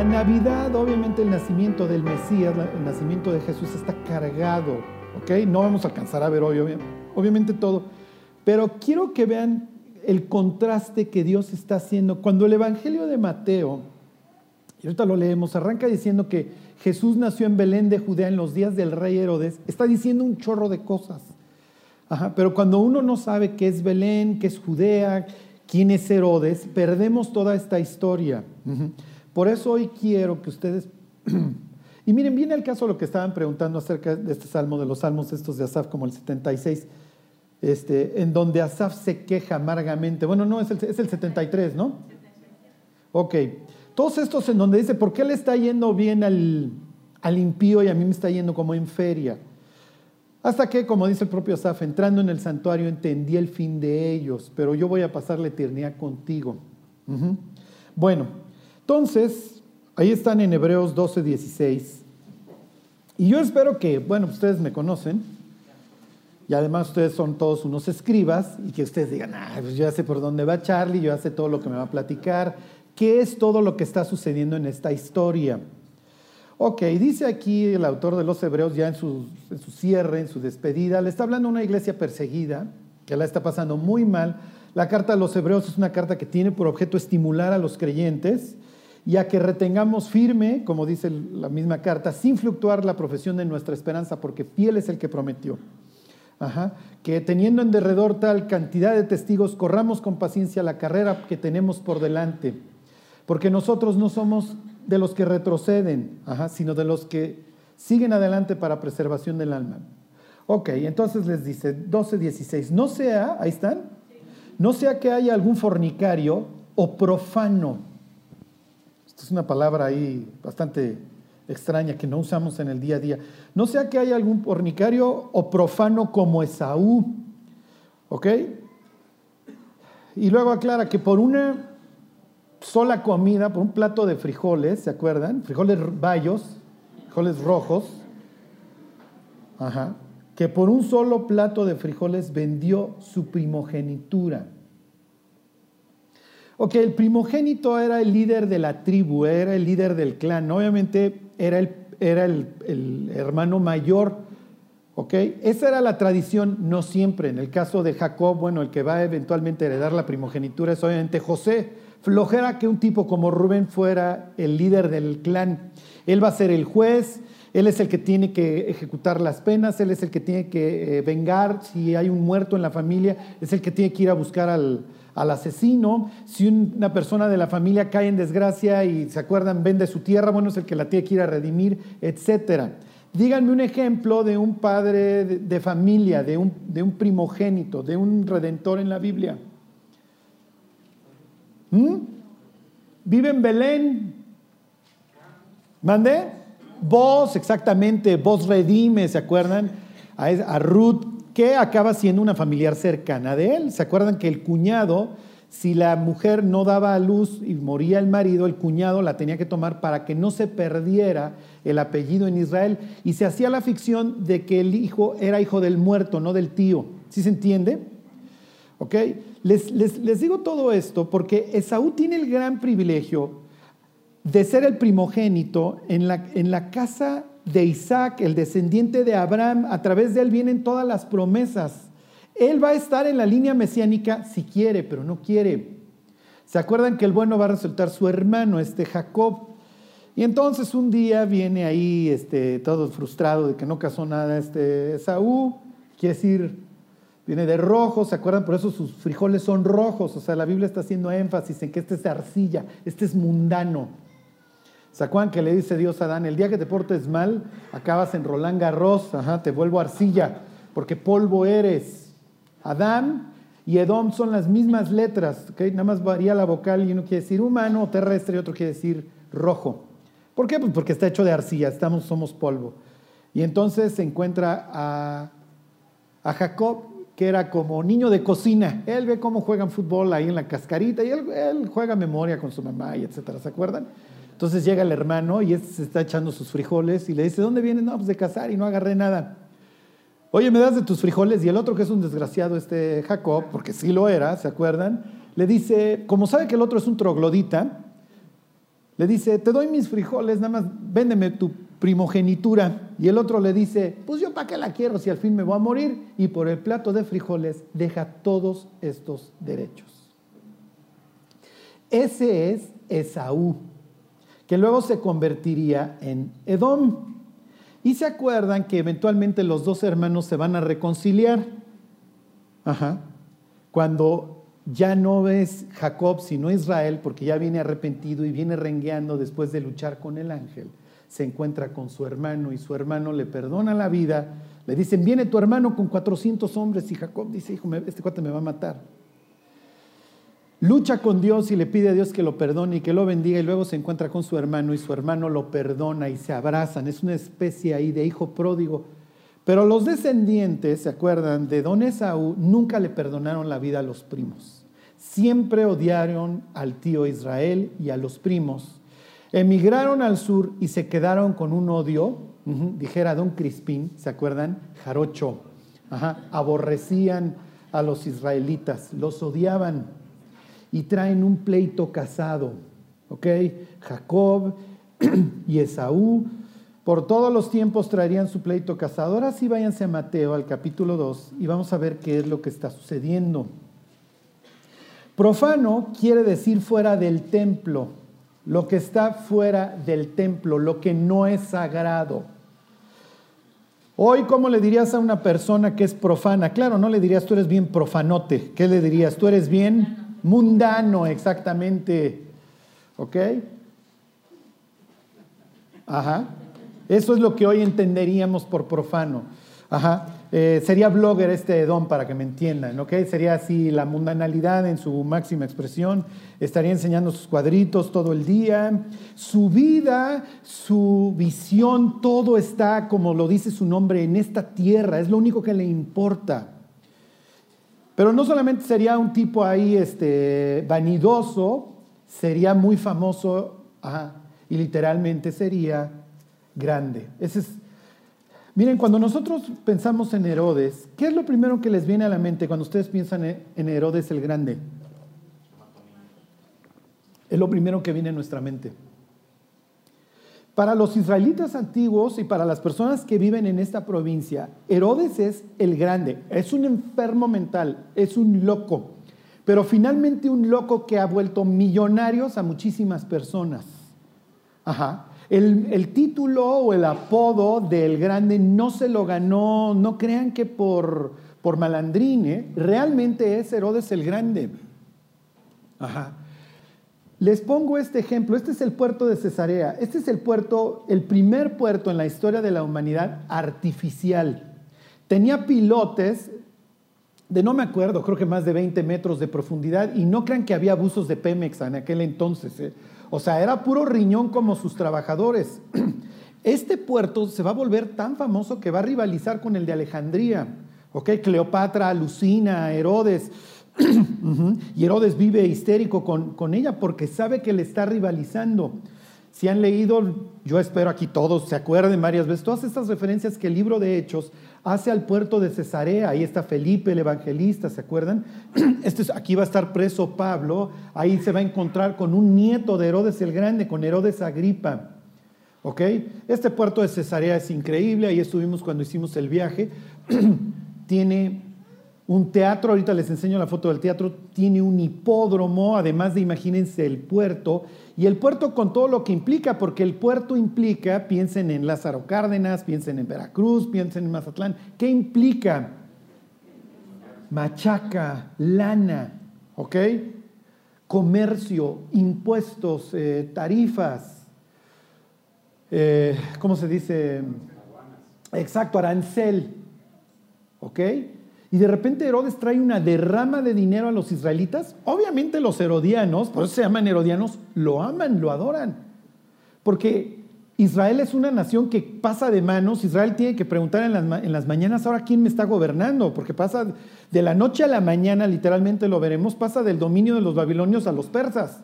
la Navidad, obviamente el nacimiento del Mesías, el nacimiento de Jesús está cargado, ¿ok? No vamos a alcanzar a ver hoy, obviamente todo, pero quiero que vean el contraste que Dios está haciendo. Cuando el Evangelio de Mateo, y ahorita lo leemos, arranca diciendo que Jesús nació en Belén de Judea en los días del rey Herodes, está diciendo un chorro de cosas. pero cuando uno no sabe qué es Belén, qué es Judea, quién es Herodes, perdemos toda esta historia. Por eso hoy quiero que ustedes... y miren, viene el caso lo que estaban preguntando acerca de este salmo, de los salmos estos de Asaf, como el 76, este, en donde Asaf se queja amargamente. Bueno, no, es el, es el 73, ¿no? Ok. Todos estos en donde dice, ¿por qué le está yendo bien al, al impío y a mí me está yendo como en feria? Hasta que, como dice el propio Asaf, entrando en el santuario entendí el fin de ellos, pero yo voy a pasar la eternidad contigo. Bueno, entonces, ahí están en Hebreos 12, 16. Y yo espero que, bueno, ustedes me conocen, y además ustedes son todos unos escribas, y que ustedes digan, ah, pues yo ya sé por dónde va Charlie, yo sé todo lo que me va a platicar, qué es todo lo que está sucediendo en esta historia. Ok, dice aquí el autor de los Hebreos ya en su, cierre, en su despedida, le está hablando a una iglesia perseguida, que la está pasando muy mal. La carta de los Hebreos es una carta que tiene por objeto estimular a los creyentes y a que retengamos firme, como dice la misma carta, sin fluctuar la profesión de nuestra esperanza, porque fiel es el que prometió. Que teniendo en derredor tal cantidad de testigos, corramos con paciencia la carrera que tenemos por delante, porque nosotros no somos de los que retroceden, sino de los que siguen adelante para preservación del alma. Ok, entonces les dice 12, 16, no sea, ahí están, no sea que haya algún fornicario o profano. Es una palabra ahí bastante extraña que no usamos en el día a día. No sea que haya algún fornicario o profano como Esaú. ¿Ok? Y luego aclara que por una sola comida por un plato de frijoles, ¿se acuerdan? Frijoles bayos, frijoles rojos, que por un solo plato de frijoles vendió su primogenitura. Ok, el primogénito era el líder de la tribu, era el líder del clan, obviamente era el, era el, hermano mayor, ok. Esa era la tradición, no siempre. En el caso de Jacob, bueno, el que va a eventualmente heredar la primogenitura es obviamente José, Flojera que un tipo como Rubén fuera el líder del clan. Él va a ser el juez, él es el que tiene que ejecutar las penas, él es el que tiene que eh, vengar si hay un muerto en la familia, es el que tiene que ir a buscar al, asesino. Si una persona de la familia cae en desgracia y se acuerdan, vende su tierra, bueno, es el que la tiene que ir a redimir, etc. Díganme un ejemplo de un padre de, familia, de un, de un primogénito, de un redentor en la Biblia. ¿Mm? Vive en Belén. ¿Mande? Vos, exactamente, vos redime, ¿se acuerdan? A, Ruth, que acaba siendo una familiar cercana de él. ¿Se acuerdan que el cuñado, si la mujer no daba a luz y moría el marido, el cuñado la tenía que tomar para que no se perdiera el apellido en Israel? Y se hacía la ficción de que el hijo era hijo del muerto, no del tío. ¿Sí se entiende? ¿Ok? Les, digo todo esto porque Esaú tiene el gran privilegio de ser el primogénito en la, en la casa de Isaac, el descendiente de Abraham. A través de él vienen todas las promesas. Él va a estar en la línea mesiánica si quiere, pero no quiere. ¿Se acuerdan que el bueno va a resultar su hermano, este Jacob? Y entonces un día viene ahí este, todo frustrado de que no casó nada este Esaú, quiere decir, Viene de rojo, ¿se acuerdan? Por eso sus frijoles son rojos. O sea, la Biblia está haciendo énfasis en que este es arcilla, este es mundano. ¿Se acuerdan que le dice Dios a Adán, el día que te portes mal, acabas en Roland Garros, ajá, te vuelvo arcilla, porque polvo eres. Adán y Edom son las mismas letras, ¿okay? nada más varía la vocal y uno quiere decir humano terrestre y otro quiere decir rojo. ¿Por qué? Pues porque está hecho de arcilla, estamos, somos polvo. Y entonces se encuentra a, a Jacob que era como niño de cocina. Él ve cómo juegan fútbol ahí en la cascarita y él, juega memoria con su mamá y etcétera, ¿se acuerdan? Entonces llega el hermano y este se está echando sus frijoles y le dice, ¿dónde vienes? No, pues de cazar y no agarré nada. Oye, ¿me das de tus frijoles? Y el otro que es un desgraciado, este Jacob, porque sí lo era, ¿se acuerdan? Le dice, como sabe que el otro es un troglodita, le dice, te doy mis frijoles, nada más véndeme tu primogenitura. Y el otro le dice, pues yo para qué la quiero si al fin me voy a morir. Y por el plato de frijoles deja todos estos derechos. Ese es Esaú, que luego se convertiría en Edom. Y se acuerdan que eventualmente los dos hermanos se van a reconciliar. Ajá. Cuando ya no es Jacob, sino Israel, porque ya viene arrepentido y viene rengueando después de luchar con el ángel. Se encuentra con su hermano y su hermano le perdona la vida. Le dicen, viene tu hermano con 400 hombres y Jacob dice, hijo, este cuate me va a matar. Lucha con Dios y le pide a Dios que lo perdone y que lo bendiga y luego se encuentra con su hermano y su hermano lo perdona y se abrazan. Es una especie ahí de hijo pródigo pero los descendientes, ¿se acuerdan? De don Esaú nunca le perdonaron la vida a los primos. Siempre odiaron al tío Israel y a los primos. Emigraron al sur y se quedaron con un odio, dijera don Crispín, ¿se acuerdan? Jarocho. aborrecían a los israelitas, los odiaban y traen un pleito casado. ¿Ok? Jacob y Esaú por todos los tiempos traerían su pleito casado. Ahora sí váyanse a Mateo, al capítulo 2, y vamos a ver qué es lo que está sucediendo. Profano quiere decir fuera del templo, lo que está fuera del templo, lo que no es sagrado. Hoy, ¿cómo le dirías a una persona que es profana? Claro, no le dirías tú eres bien profanote. ¿Qué le dirías? Tú eres bien mundano, exactamente. ¿Ok? Ajá. Eso es lo que hoy entenderíamos por profano. Ajá. Eh, sería blogger este don para que me entiendan, ¿ok? Sería así la mundanalidad en su máxima expresión. Estaría enseñando sus cuadritos todo el día. Su vida, su visión, todo está, como lo dice su nombre, en esta tierra. Es lo único que le importa. Pero no solamente sería un tipo ahí este, vanidoso, sería muy famoso y literalmente sería grande. Miren, cuando nosotros pensamos en Herodes, ¿qué es lo primero que les viene a la mente cuando ustedes piensan en Herodes el Grande? Es lo primero que viene a nuestra mente. Para los israelitas antiguos y para las personas que viven en esta provincia, Herodes es el grande, es un enfermo mental, es un loco, pero finalmente un loco que ha vuelto millonarios a muchísimas personas. Ajá. El, título o el apodo del grande no se lo ganó, no crean que por, por malandrín, ¿eh? realmente es Herodes el Grande. Ajá. Les pongo este ejemplo, este es el puerto de Cesarea, este es el puerto, el primer puerto en la historia de la humanidad artificial. Tenía pilotes de no me acuerdo, creo que más de 20 metros de profundidad y no crean que había abusos de Pemex en aquel entonces. ¿eh? O sea, era puro riñón como sus trabajadores. Este puerto se va a volver tan famoso que va a rivalizar con el de Alejandría. ¿Ok? Cleopatra alucina, Herodes. y Herodes vive histérico con, con ella porque sabe que le está rivalizando. Si han leído, yo espero aquí todos se acuerden varias veces, todas estas referencias que el libro de Hechos hace al puerto de Cesarea. Ahí está Felipe el evangelista, ¿se acuerdan? Este aquí va a estar preso Pablo. Ahí se va a encontrar con un nieto de Herodes el Grande, con Herodes Agripa. ¿Ok? Este puerto de Cesarea es increíble. Ahí estuvimos cuando hicimos el viaje. Tiene un teatro, ahorita les enseño la foto del teatro, tiene un hipódromo, además de, imagínense, el puerto, y el puerto con todo lo que implica, porque el puerto implica, piensen en Lázaro Cárdenas, piensen en Veracruz, piensen en Mazatlán, ¿qué implica? Machaca, lana, ¿ok? Comercio, impuestos, eh, tarifas, eh, ¿cómo se dice? Exacto, arancel, ¿ok? Y de repente Herodes trae una derrama de dinero a los israelitas, obviamente los herodianos, por eso se llaman herodianos, lo aman, lo adoran. Porque Israel es una nación que pasa de manos, Israel tiene que preguntar en las, en las mañanas ahora quién me está gobernando, porque pasa de la noche a la mañana, literalmente lo veremos, pasa del dominio de los babilonios a los persas.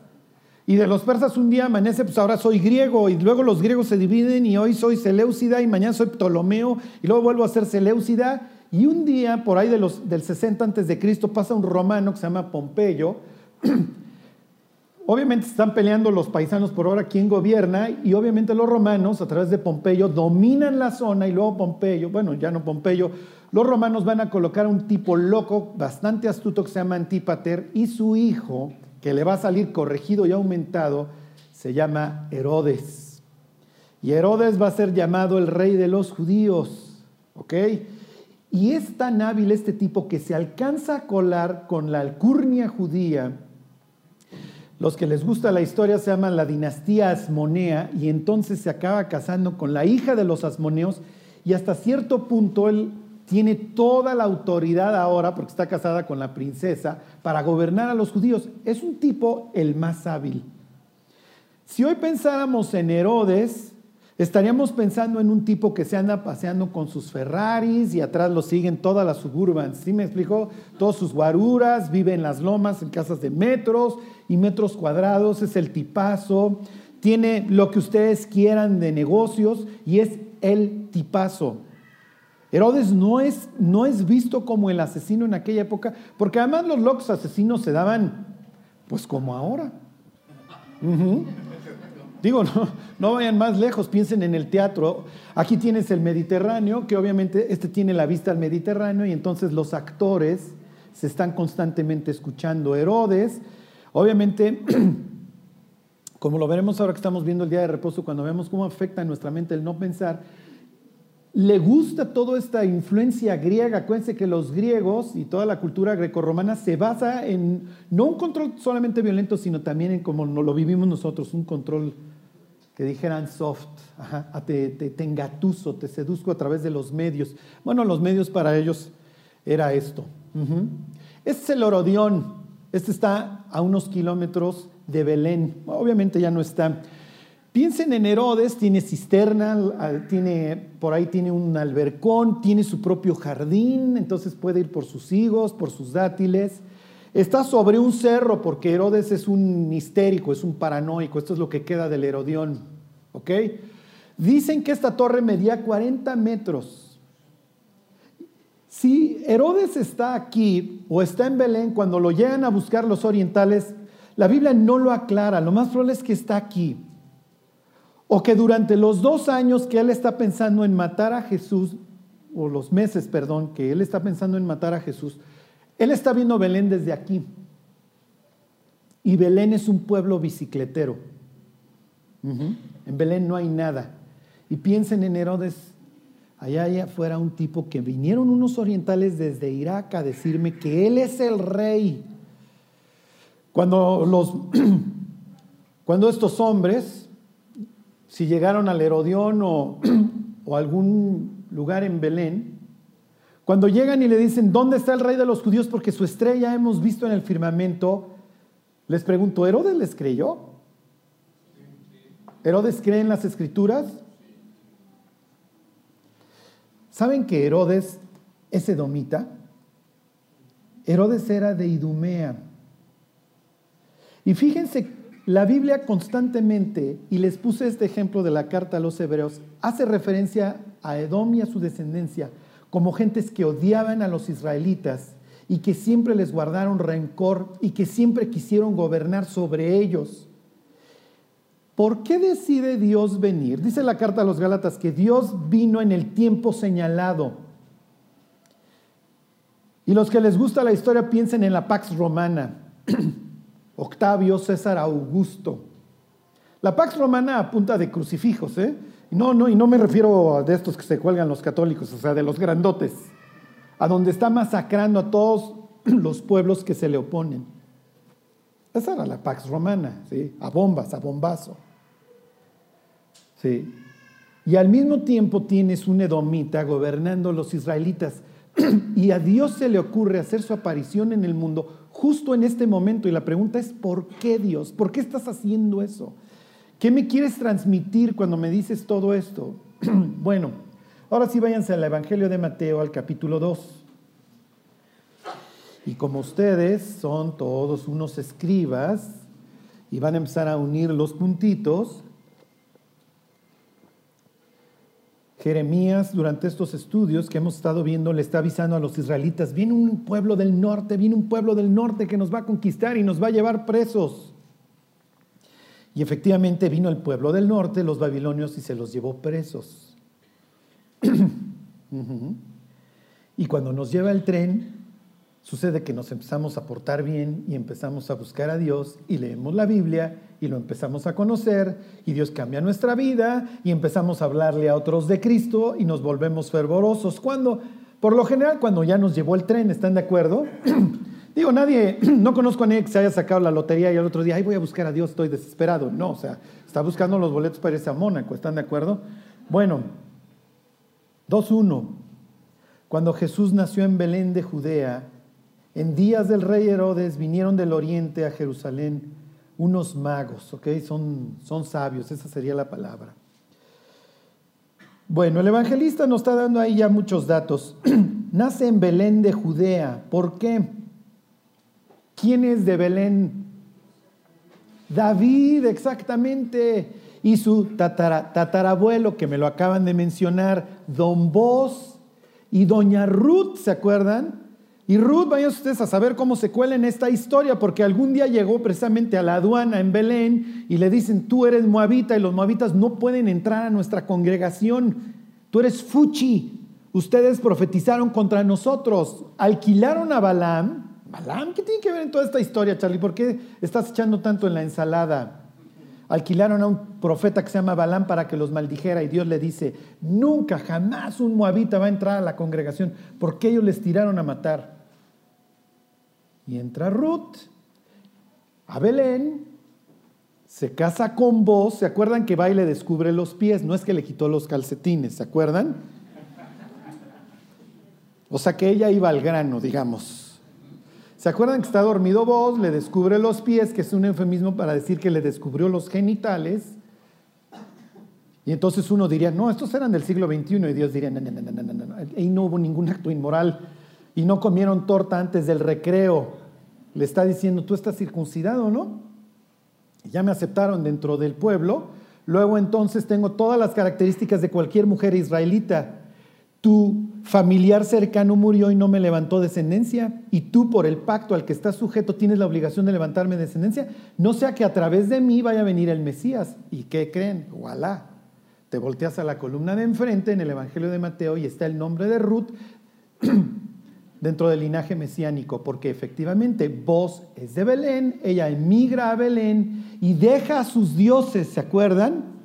Y de los persas un día amanece, pues ahora soy griego, y luego los griegos se dividen, y hoy soy Seleucida, y mañana soy Ptolomeo, y luego vuelvo a ser Seleucida, y un día, por ahí del 60 antes de Cristo, pasa un romano que se llama Pompeyo, Obviamente están peleando los paisanos por ahora quién gobierna y obviamente los romanos a través de Pompeyo dominan la zona y luego Pompeyo, bueno, ya no Pompeyo, los romanos van a colocar a un tipo loco, bastante astuto que se llama Antípater y su hijo, que le va a salir corregido y aumentado, se llama Herodes. Y Herodes va a ser llamado el rey de los judíos, ¿ok? Y es tan hábil este tipo que se alcanza a colar con la alcurnia judía los que les gusta la historia se llaman la dinastía Asmonea y entonces se acaba casando con la hija de los Asmoneos y hasta cierto punto él tiene toda la autoridad ahora, porque está casada con la princesa, para gobernar a los judíos. Es un tipo el más hábil. Si hoy pensáramos en Herodes, estaríamos pensando en un tipo que se anda paseando con sus Ferraris y atrás lo siguen todas las suburbans. ¿Sí me explicó? Todos sus guaruras, vive en las lomas, en casas de metros y metros cuadrados, es el tipazo, tiene lo que ustedes quieran de negocios y es el tipazo. Herodes no es, no es visto como el asesino en aquella época, porque además los locos asesinos se daban pues como ahora. Digo, no, no vayan más lejos, piensen en el teatro. Aquí tienes el Mediterráneo, que obviamente este tiene la vista al Mediterráneo y entonces los actores se están constantemente escuchando. Herodes Obviamente, como lo veremos ahora que estamos viendo el día de reposo, cuando vemos cómo afecta en nuestra mente el no pensar, le gusta toda esta influencia griega. Acuérdense que los griegos y toda la cultura grecorromana se basa en no un control solamente violento, sino también en como lo vivimos nosotros, un control que dijeran soft, te, te, engatuso, te seduzco a través de los medios. Bueno, los medios para ellos era esto. Este es el Orodión. Este está a unos kilómetros de Belén. Obviamente ya no está. Piensen en Herodes, tiene cisterna, tiene, por ahí tiene un albercón, tiene su propio jardín, entonces puede ir por sus higos, por sus dátiles. Está sobre un cerro porque Herodes es un histérico, es un paranoico. Esto es lo que queda del Herodión. ¿Ok? Dicen que esta torre medía 40 metros. Si Herodes está aquí o está en Belén, cuando lo llegan a buscar los orientales, la Biblia no lo aclara. Lo más probable es que está aquí. O que durante los dos años que él está pensando en matar a Jesús, o los meses, perdón, que él está pensando en matar a Jesús, él está viendo Belén desde aquí. Y Belén es un pueblo bicicletero. En Belén no hay nada. Y piensen en Herodes allá, allá afuera un tipo que vinieron unos orientales desde Irak a decirme que él es el rey. Cuando, los, cuando estos hombres, si llegaron al Herodión o, o algún lugar en Belén, cuando llegan y le dicen, ¿dónde está el rey de los judíos? Porque su estrella hemos visto en el firmamento, les pregunto, ¿Herodes les creyó? ¿Herodes cree en las escrituras? ¿Saben que Herodes es edomita? Herodes era de Idumea. Y fíjense, la Biblia constantemente, y les puse este ejemplo de la carta a los hebreos, hace referencia a Edom y a su descendencia como gentes que odiaban a los israelitas y que siempre les guardaron rencor y que siempre quisieron gobernar sobre ellos. ¿Por qué decide Dios venir? Dice la carta a los Gálatas que Dios vino en el tiempo señalado. Y los que les gusta la historia piensen en la Pax Romana. Octavio, César, Augusto. La Pax Romana apunta de crucifijos, ¿eh? No, no, y no me refiero a de estos que se cuelgan los católicos, o sea, de los grandotes, a donde está masacrando a todos los pueblos que se le oponen. Esa era la Pax Romana, ¿sí? A bombas, a bombazo. ¿sí? Y al mismo tiempo tienes un edomita gobernando los israelitas. y a Dios se le ocurre hacer su aparición en el mundo justo en este momento. Y la pregunta es, ¿por qué Dios? ¿Por qué estás haciendo eso? ¿Qué me quieres transmitir cuando me dices todo esto? bueno, ahora sí váyanse al Evangelio de Mateo, al capítulo 2. Y como ustedes son todos unos escribas y van a empezar a unir los puntitos, Jeremías, durante estos estudios que hemos estado viendo, le está avisando a los israelitas, viene un pueblo del norte, viene un pueblo del norte que nos va a conquistar y nos va a llevar presos. Y efectivamente vino el pueblo del norte, los babilonios, y se los llevó presos. Y cuando nos lleva el tren, sucede que nos empezamos a portar bien y empezamos a buscar a Dios y leemos la Biblia y lo empezamos a conocer y Dios cambia nuestra vida y empezamos a hablarle a otros de Cristo y nos volvemos fervorosos. Cuando, por lo general, cuando ya nos llevó el tren, ¿están de acuerdo? Digo, nadie, no conozco a nadie que se haya sacado la lotería y al otro día, ay, voy a buscar a Dios, estoy desesperado. No, o sea, está buscando los boletos para irse a Mónaco, ¿están de acuerdo? Bueno, 2.1. Cuando Jesús nació en Belén de Judea, en días del rey Herodes vinieron del oriente a Jerusalén unos magos, ¿ok? Son, son sabios, esa sería la palabra. Bueno, el evangelista nos está dando ahí ya muchos datos. Nace en Belén de Judea. ¿Por qué? ¿Quién es de Belén? David, exactamente. Y su tatarabuelo, que me lo acaban de mencionar, don Boz y doña Ruth, ¿se acuerdan? Y Ruth, vayan ustedes a saber cómo se cuela en esta historia, porque algún día llegó precisamente a la aduana en Belén y le dicen, tú eres moabita y los moabitas no pueden entrar a nuestra congregación, tú eres fuchi, ustedes profetizaron contra nosotros, alquilaron a Balaam Balaam, ¿qué tiene que ver en toda esta historia, Charlie? ¿Por qué estás echando tanto en la ensalada? Alquilaron a un profeta que se llama Balaam para que los maldijera y Dios le dice, nunca, jamás un moabita va a entrar a la congregación porque ellos les tiraron a matar. Y entra Ruth a Belén, se casa con vos, ¿se acuerdan que va y le descubre los pies? No es que le quitó los calcetines, ¿se acuerdan? O sea que ella iba al grano, digamos. ¿Se acuerdan que está dormido vos? Le descubre los pies, que es un eufemismo para decir que le descubrió los genitales. Y entonces uno diría, no, estos eran del siglo XXI. Y Dios diría, no, no, no, no, no, no. Ahí no hubo ningún acto inmoral. Y no comieron torta antes del recreo. Le está diciendo, tú estás circuncidado, ¿no? Ya me aceptaron dentro del pueblo. Luego entonces tengo todas las características de cualquier mujer israelita tu familiar cercano murió y no me levantó descendencia, y tú por el pacto al que estás sujeto tienes la obligación de levantarme descendencia, no sea que a través de mí vaya a venir el Mesías. ¿Y qué creen? Voilà. Te volteas a la columna de enfrente en el Evangelio de Mateo y está el nombre de Ruth dentro del linaje mesiánico, porque efectivamente vos es de Belén, ella emigra a Belén y deja a sus dioses, ¿se acuerdan?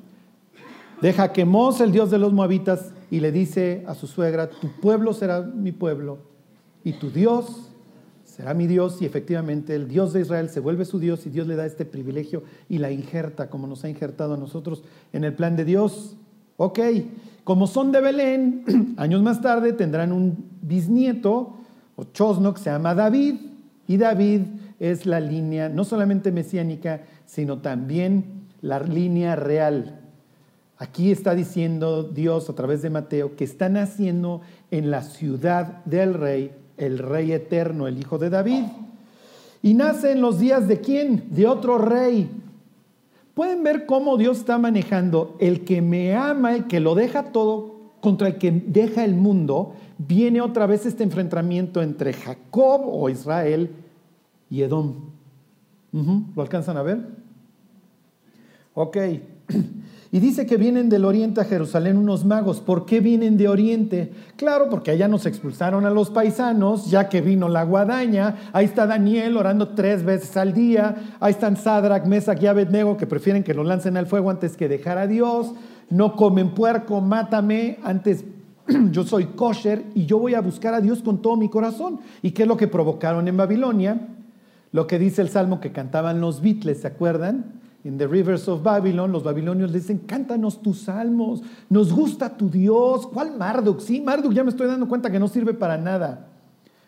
Deja que Mos, el dios de los moabitas, y le dice a su suegra, tu pueblo será mi pueblo y tu Dios será mi Dios y efectivamente el Dios de Israel se vuelve su Dios y Dios le da este privilegio y la injerta como nos ha injertado a nosotros en el plan de Dios. Ok, como son de Belén, años más tarde tendrán un bisnieto o chosno que se llama David y David es la línea no solamente mesiánica, sino también la línea real Aquí está diciendo Dios a través de Mateo que está naciendo en la ciudad del rey, el rey eterno, el hijo de David. Y nace en los días de quién? De otro rey. Pueden ver cómo Dios está manejando el que me ama, el que lo deja todo contra el que deja el mundo. Viene otra vez este enfrentamiento entre Jacob o Israel y Edom. ¿Lo alcanzan a ver? Ok. Y dice que vienen del oriente a Jerusalén unos magos. ¿Por qué vienen de oriente? Claro, porque allá nos expulsaron a los paisanos, ya que vino la guadaña. Ahí está Daniel orando tres veces al día. Ahí están Sadrach, Mesach y Abednego que prefieren que lo lancen al fuego antes que dejar a Dios. No comen puerco, mátame. Antes yo soy kosher y yo voy a buscar a Dios con todo mi corazón. ¿Y qué es lo que provocaron en Babilonia? Lo que dice el salmo que cantaban los Beatles, ¿se acuerdan? En The Rivers of Babylon, los babilonios le dicen, cántanos tus salmos, nos gusta tu Dios. ¿Cuál Marduk? Sí, Marduk ya me estoy dando cuenta que no sirve para nada.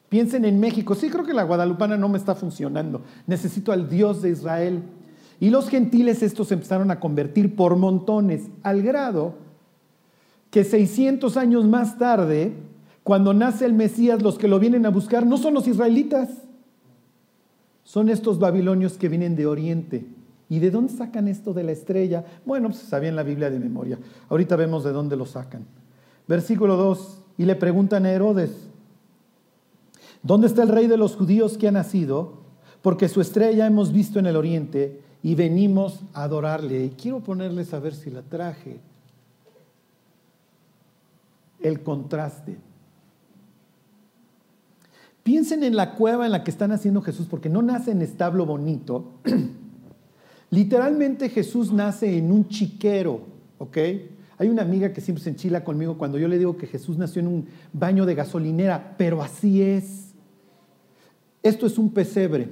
Piensen en México, sí creo que la guadalupana no me está funcionando, necesito al Dios de Israel. Y los gentiles estos empezaron a convertir por montones, al grado que 600 años más tarde, cuando nace el Mesías, los que lo vienen a buscar no son los israelitas, son estos babilonios que vienen de Oriente ¿Y de dónde sacan esto de la estrella? Bueno, pues sabía en la Biblia de memoria. Ahorita vemos de dónde lo sacan. Versículo 2. Y le preguntan a Herodes, ¿dónde está el rey de los judíos que ha nacido? Porque su estrella hemos visto en el oriente y venimos a adorarle. Y quiero ponerles a ver si la traje. El contraste. Piensen en la cueva en la que están haciendo Jesús, porque no nace en establo bonito. Literalmente Jesús nace en un chiquero, ¿ok? Hay una amiga que siempre se enchila conmigo cuando yo le digo que Jesús nació en un baño de gasolinera, pero así es. Esto es un pesebre.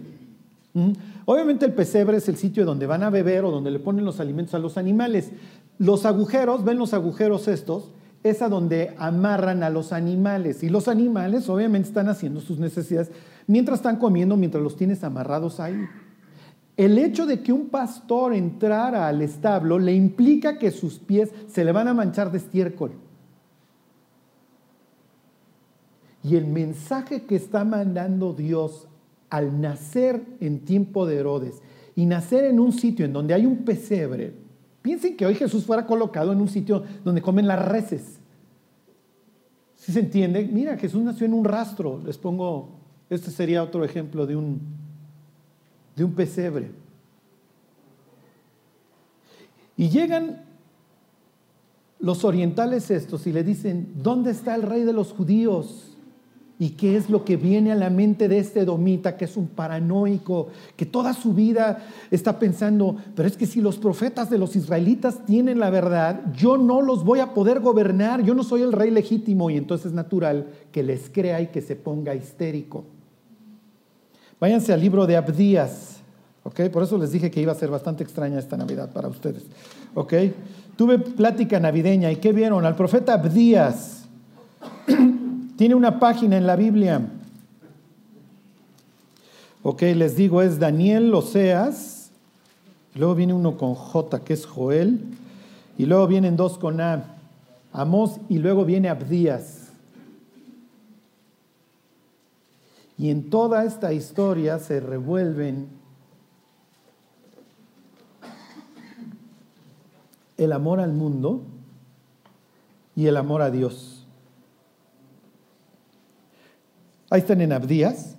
Obviamente el pesebre es el sitio donde van a beber o donde le ponen los alimentos a los animales. Los agujeros, ven los agujeros estos, es a donde amarran a los animales. Y los animales obviamente están haciendo sus necesidades mientras están comiendo, mientras los tienes amarrados ahí. El hecho de que un pastor entrara al establo le implica que sus pies se le van a manchar de estiércol. Y el mensaje que está mandando Dios al nacer en tiempo de Herodes y nacer en un sitio en donde hay un pesebre, piensen que hoy Jesús fuera colocado en un sitio donde comen las reses. ¿Sí se entiende? Mira, Jesús nació en un rastro. Les pongo, este sería otro ejemplo de un, de un pesebre. Y llegan los orientales estos y le dicen, ¿dónde está el rey de los judíos? ¿Y qué es lo que viene a la mente de este domita, que es un paranoico, que toda su vida está pensando, pero es que si los profetas de los israelitas tienen la verdad, yo no los voy a poder gobernar, yo no soy el rey legítimo y entonces es natural que les crea y que se ponga histérico. Váyanse al libro de Abdías, ¿ok? Por eso les dije que iba a ser bastante extraña esta Navidad para ustedes, ¿ok? Tuve plática navideña y ¿qué vieron? Al profeta Abdías. Tiene una página en la Biblia. Ok, les digo, es Daniel, Oseas. Luego viene uno con J, que es Joel. Y luego vienen dos con A, Amos, y luego viene Abdías. Y en toda esta historia se revuelven el amor al mundo y el amor a Dios. Ahí están en Abdías.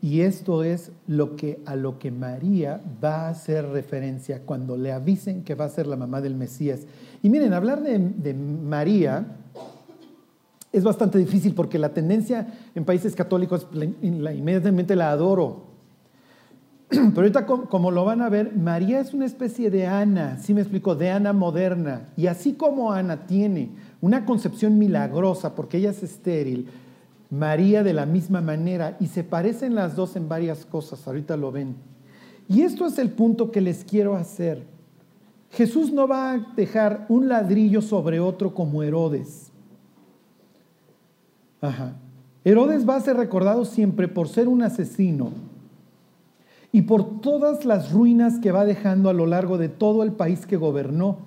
Y esto es lo que, a lo que María va a hacer referencia cuando le avisen que va a ser la mamá del Mesías. Y miren, hablar de, María es bastante difícil porque la tendencia en países católicos inmediatamente la adoro. Pero ahorita como, lo van a ver, María es una especie de Ana, ¿sí me explico? De Ana moderna. Y así como Ana tiene una concepción milagrosa porque ella es estéril, María de la misma manera y se parecen las dos en varias cosas, ahorita lo ven. Y esto es el punto que les quiero hacer. Jesús no va a dejar un ladrillo sobre otro como Herodes. Ajá. Herodes va a ser recordado siempre por ser un asesino y por todas las ruinas que va dejando a lo largo de todo el país que gobernó,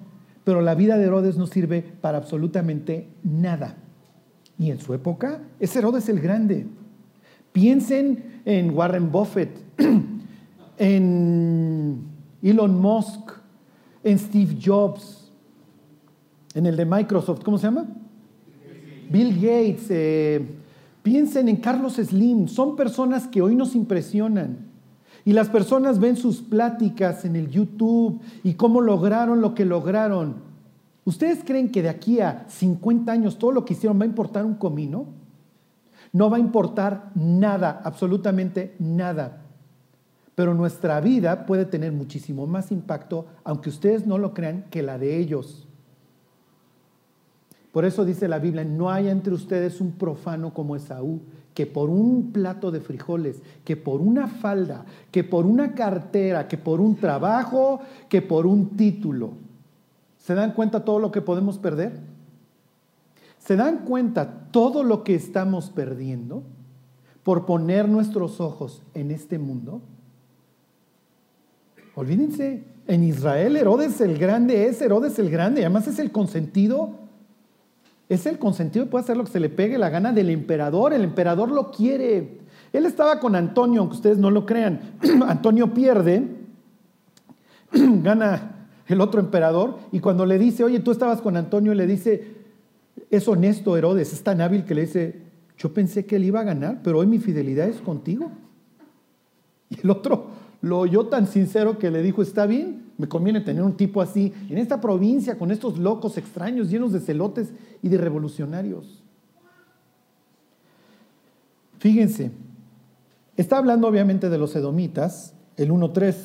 pero la vida de Herodes no sirve para absolutamente nada. Y en su época es Herodes el Grande. Piensen en Warren Buffett, en Elon Musk, en Steve Jobs, en el de Microsoft, ¿cómo se llama? Bill Gates. Eh, piensen en Carlos Slim. Son personas que hoy nos impresionan. Y las personas ven sus pláticas en el YouTube y cómo lograron lo que lograron. ¿Ustedes creen que de aquí a 50 años todo lo que hicieron va a importar un comino? No va a importar nada, absolutamente nada. Pero nuestra vida puede tener muchísimo más impacto, aunque ustedes no lo crean, que la de ellos. Por eso dice la Biblia, no hay entre ustedes un profano como Esaú, que por un plato de frijoles, que por una falda, que por una cartera, que por un trabajo, que por un título ¿Se dan cuenta todo lo que podemos perder? ¿Se dan cuenta todo lo que estamos perdiendo por poner nuestros ojos en este mundo? Olvídense, en Israel Herodes el Grande es Herodes el Grande, además es el consentido, es el consentido puede hacer lo que se le pegue la gana del emperador, el emperador lo quiere. Él estaba con Antonio, aunque ustedes no lo crean. Antonio pierde, gana el otro emperador, y cuando le dice, oye, tú estabas con Antonio, le dice, es honesto Herodes, es tan hábil que le dice, yo pensé que él iba a ganar, pero hoy mi fidelidad es contigo. Y el otro lo oyó tan sincero que le dijo, está bien, me conviene tener un tipo así en esta provincia con estos locos extraños llenos de celotes y de revolucionarios. Fíjense, está hablando obviamente de los edomitas, el 1.3.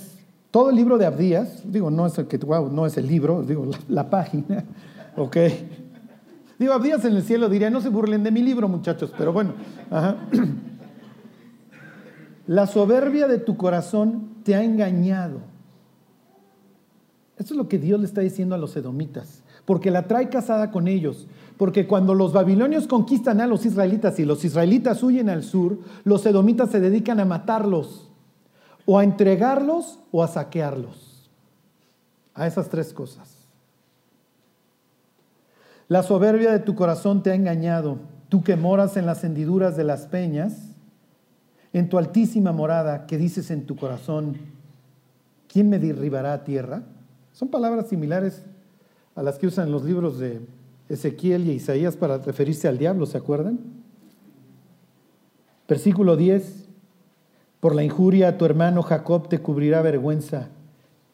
Todo el libro de Abdías, digo, no es el que, no es el libro, digo, la, página, ok. Digo, Abdías en el cielo diría, no se burlen de mi libro, muchachos, pero bueno. La soberbia de tu corazón te ha engañado. Esto es lo que Dios le está diciendo a los edomitas, porque la trae casada con ellos. Porque cuando los babilonios conquistan a los israelitas y los israelitas huyen al sur, los edomitas se dedican a matarlos, o a entregarlos o a saquearlos. A esas tres cosas. La soberbia de tu corazón te ha engañado, tú que moras en las hendiduras de las peñas en tu altísima morada que dices en tu corazón, ¿quién me derribará a tierra? Son palabras similares a las que usan los libros de Ezequiel y Isaías para referirse al diablo, ¿se acuerdan? Versículo 10, por la injuria tu hermano Jacob te cubrirá vergüenza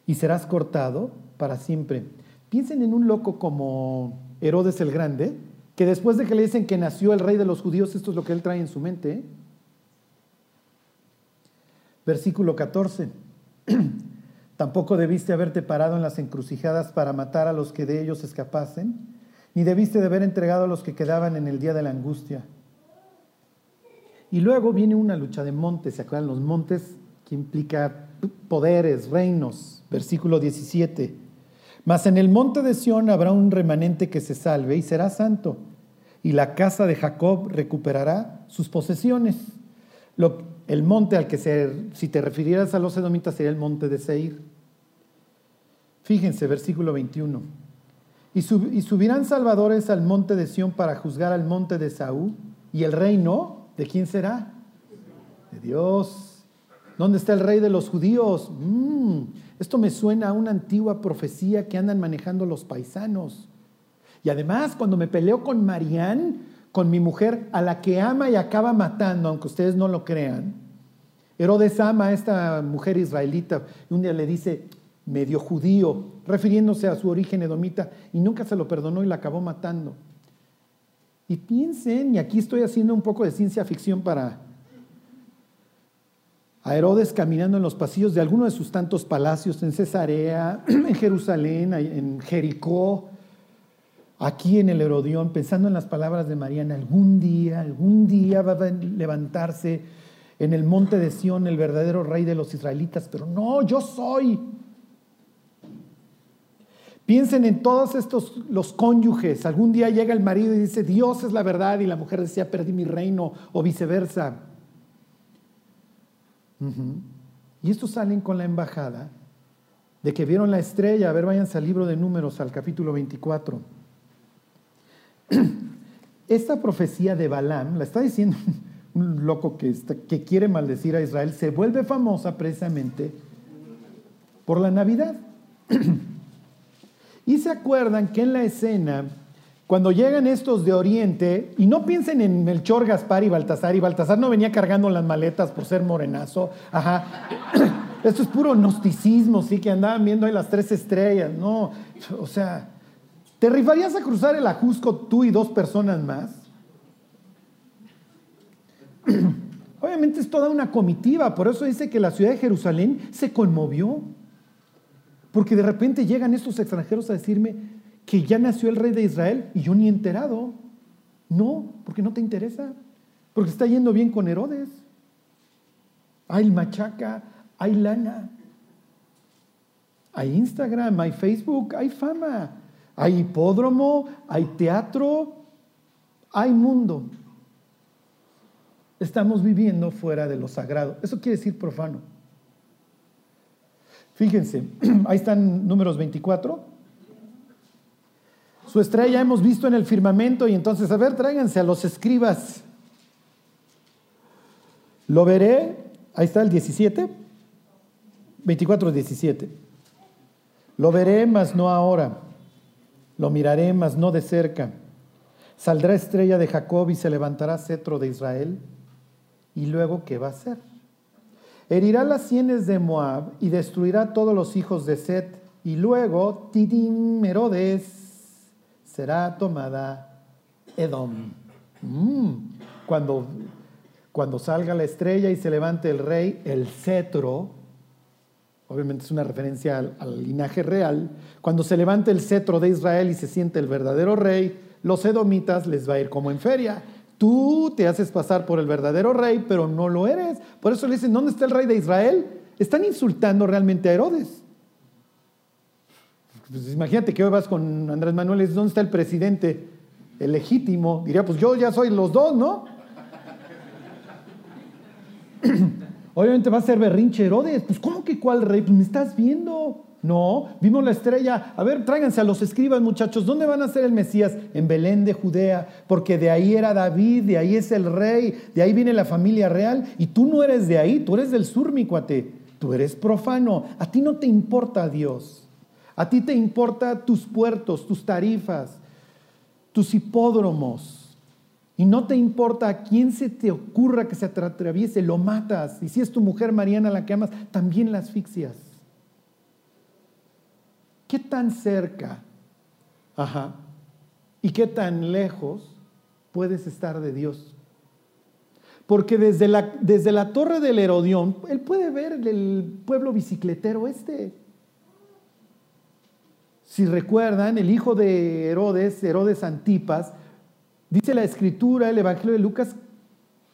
y serás cortado para siempre. Piensen en un loco como Herodes el Grande, que después de que le dicen que nació el rey de los judíos, esto es lo que él trae en su mente, ¿eh? Versículo 14. Tampoco debiste haberte parado en las encrucijadas para matar a los que de ellos escapasen, ni debiste de haber entregado a los que quedaban en el día de la angustia. Y luego viene una lucha de montes, ¿se acuerdan? Los montes que implica poderes, reinos. Versículo 17. Mas en el monte de Sión habrá un remanente que se salve y será santo, y la casa de Jacob recuperará sus posesiones. Lo, el monte al que se, si te refirieras a los edomitas sería el monte de Seir. Fíjense, versículo 21. Y, subirán salvadores al monte de Sión para juzgar al monte de Saúl. ¿Y el reino de quién será? De Dios. ¿Dónde está el rey de los judíos? Mm, esto me suena a una antigua profecía que andan manejando los paisanos. Y además, cuando me peleo con Marían, con mi mujer, a la que ama y acaba matando, aunque ustedes no lo crean. Herodes ama a esta mujer israelita y un día le dice, medio judío, refiriéndose a su origen edomita, y nunca se lo perdonó y la acabó matando. Y piensen, y aquí estoy haciendo un poco de ciencia ficción para a Herodes caminando en los pasillos de alguno de sus tantos palacios en Cesarea, en Jerusalén, en Jericó, aquí en el Herodión, pensando en las palabras de Mariana, algún día, algún día va a levantarse en el monte de Sión el verdadero rey de los israelitas, pero no, yo soy. Piensen en todos estos, los cónyuges. Algún día llega el marido y dice, Dios es la verdad, y la mujer decía, perdí mi reino, o viceversa. Y estos salen con la embajada de que vieron la estrella. A ver, váyanse al libro de números, al capítulo 24. Esta profecía de Balaam, la está diciendo un loco que, que quiere maldecir a Israel, se vuelve famosa precisamente por la Navidad. y se acuerdan que en la escena, cuando llegan estos de Oriente, y no piensen en Melchor, Gaspar y Baltasar, y Baltasar no venía cargando las maletas por ser morenazo, ajá. Esto es puro gnosticismo, sí, que andaban viendo ahí las tres estrellas, no, o sea, ¿Te rifarías a cruzar el Ajusco tú y dos personas más? Obviamente es toda una comitiva, por eso dice que la ciudad de Jerusalén se conmovió. Porque de repente llegan estos extranjeros a decirme que ya nació el rey de Israel y yo ni enterado. No, porque no te interesa. Porque está yendo bien con Herodes. Hay machaca, hay lana. Hay Instagram, hay Facebook, hay fama. Hay hipódromo, hay teatro, hay mundo. Estamos viviendo fuera de lo sagrado. Eso quiere decir profano. Fíjense, ahí están números 24. Su estrella hemos visto en el firmamento y entonces, a ver, tráiganse a los escribas. Lo veré, ahí está el 17, 24, 17. Lo veré, mas no ahora. Lo miraré, mas no de cerca. Saldrá estrella de Jacob y se levantará cetro de Israel. ¿Y luego qué va a hacer? Herirá las sienes de Moab y destruirá todos los hijos de Set. Y luego, Tidim Herodes será tomada Edom. Mm. Cuando, cuando salga la estrella y se levante el rey, el cetro, obviamente es una referencia al, linaje real, cuando se levante el cetro de Israel y se siente el verdadero rey, los edomitas les va a ir como en feria. Tú te haces pasar por el verdadero rey, pero no lo eres. Por eso le dicen, ¿dónde está el rey de Israel? Están insultando realmente a Herodes. Pues imagínate que hoy vas con Andrés Manuel y dices, ¿dónde está el presidente? El legítimo. Diría, pues yo ya soy los dos, ¿no? Obviamente va a ser berrinche Herodes. Pues ¿cómo que cuál rey? Pues me estás viendo. No, vimos la estrella. A ver, tráiganse a los escribas, muchachos. ¿Dónde van a ser el Mesías? En Belén de Judea, porque de ahí era David, de ahí es el rey, de ahí viene la familia real. Y tú no eres de ahí, tú eres del sur, mi cuate. Tú eres profano. A ti no te importa Dios. A ti te importa tus puertos, tus tarifas, tus hipódromos. Y no te importa a quién se te ocurra que se atraviese, lo matas. Y si es tu mujer Mariana la que amas, también la asfixias. ¿Qué tan cerca ajá, y qué tan lejos puedes estar de Dios? Porque desde la, desde la torre del Herodión, él puede ver el pueblo bicicletero este. Si recuerdan, el hijo de Herodes, Herodes Antipas, dice la escritura, el Evangelio de Lucas,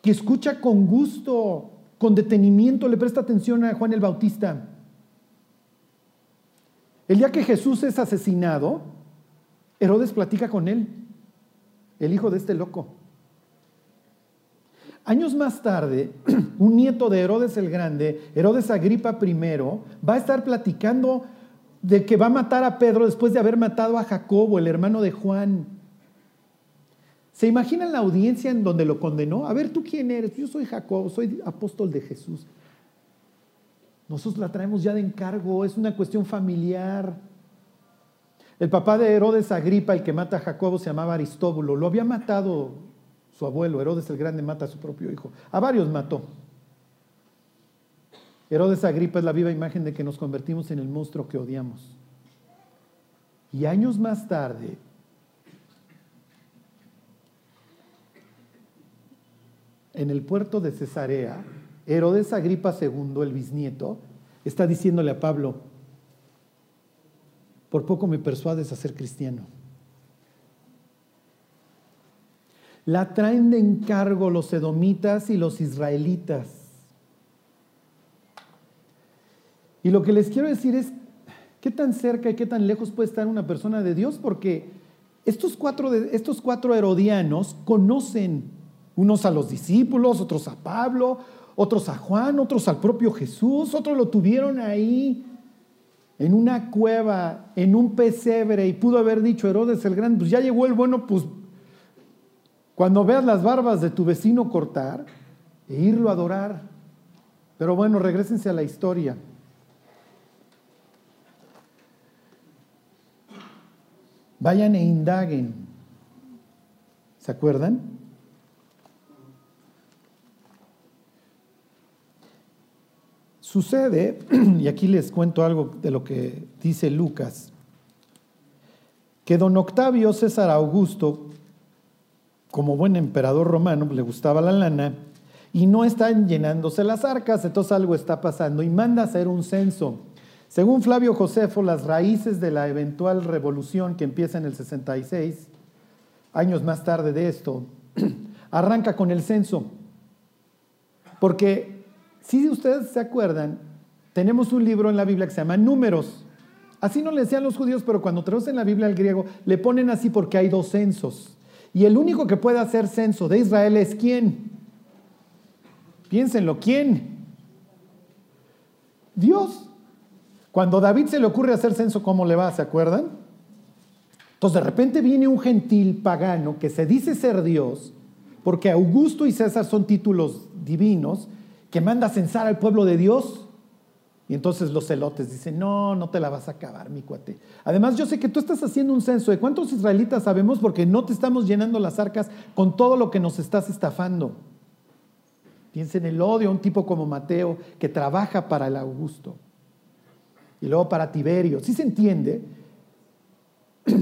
que escucha con gusto, con detenimiento, le presta atención a Juan el Bautista. El día que Jesús es asesinado, Herodes platica con él, el hijo de este loco. Años más tarde, un nieto de Herodes el Grande, Herodes Agripa I, va a estar platicando de que va a matar a Pedro después de haber matado a Jacobo, el hermano de Juan. ¿Se imaginan la audiencia en donde lo condenó? A ver, ¿tú quién eres? Yo soy Jacobo, soy apóstol de Jesús. Nosotros la traemos ya de encargo, es una cuestión familiar. El papá de Herodes Agripa, el que mata a Jacobo, se llamaba Aristóbulo. Lo había matado su abuelo, Herodes el Grande mata a su propio hijo. A varios mató. Herodes Agripa es la viva imagen de que nos convertimos en el monstruo que odiamos. Y años más tarde, en el puerto de Cesarea, Herodes Agripa II, el bisnieto, está diciéndole a Pablo, por poco me persuades a ser cristiano. La traen de encargo los edomitas y los israelitas. Y lo que les quiero decir es, ¿qué tan cerca y qué tan lejos puede estar una persona de Dios? Porque estos cuatro, estos cuatro herodianos conocen unos a los discípulos, otros a Pablo, otros a Juan, otros al propio Jesús, otros lo tuvieron ahí en una cueva, en un pesebre, y pudo haber dicho Herodes el Grande, pues ya llegó el bueno, pues cuando veas las barbas de tu vecino cortar, e irlo a adorar. Pero bueno, regresense a la historia. Vayan e indaguen. ¿Se acuerdan? Sucede, y aquí les cuento algo de lo que dice Lucas, que don Octavio César Augusto, como buen emperador romano, le gustaba la lana, y no están llenándose las arcas, entonces algo está pasando, y manda hacer un censo. Según Flavio Josefo, las raíces de la eventual revolución que empieza en el 66, años más tarde de esto, arranca con el censo. Porque si ustedes se acuerdan, tenemos un libro en la Biblia que se llama Números. Así no le decían los judíos, pero cuando traducen la Biblia al griego, le ponen así porque hay dos censos. Y el único que puede hacer censo de Israel es quién. Piénsenlo, ¿quién? Dios. Cuando David se le ocurre hacer censo, ¿cómo le va? ¿Se acuerdan? Entonces de repente viene un gentil pagano que se dice ser Dios, porque Augusto y César son títulos divinos, que manda a censar al pueblo de Dios. Y entonces los celotes dicen, no, no te la vas a acabar, mi cuate. Además, yo sé que tú estás haciendo un censo de cuántos israelitas sabemos porque no te estamos llenando las arcas con todo lo que nos estás estafando. Piensa en el odio a un tipo como Mateo que trabaja para el Augusto. Y luego para Tiberio. ¿Sí se entiende?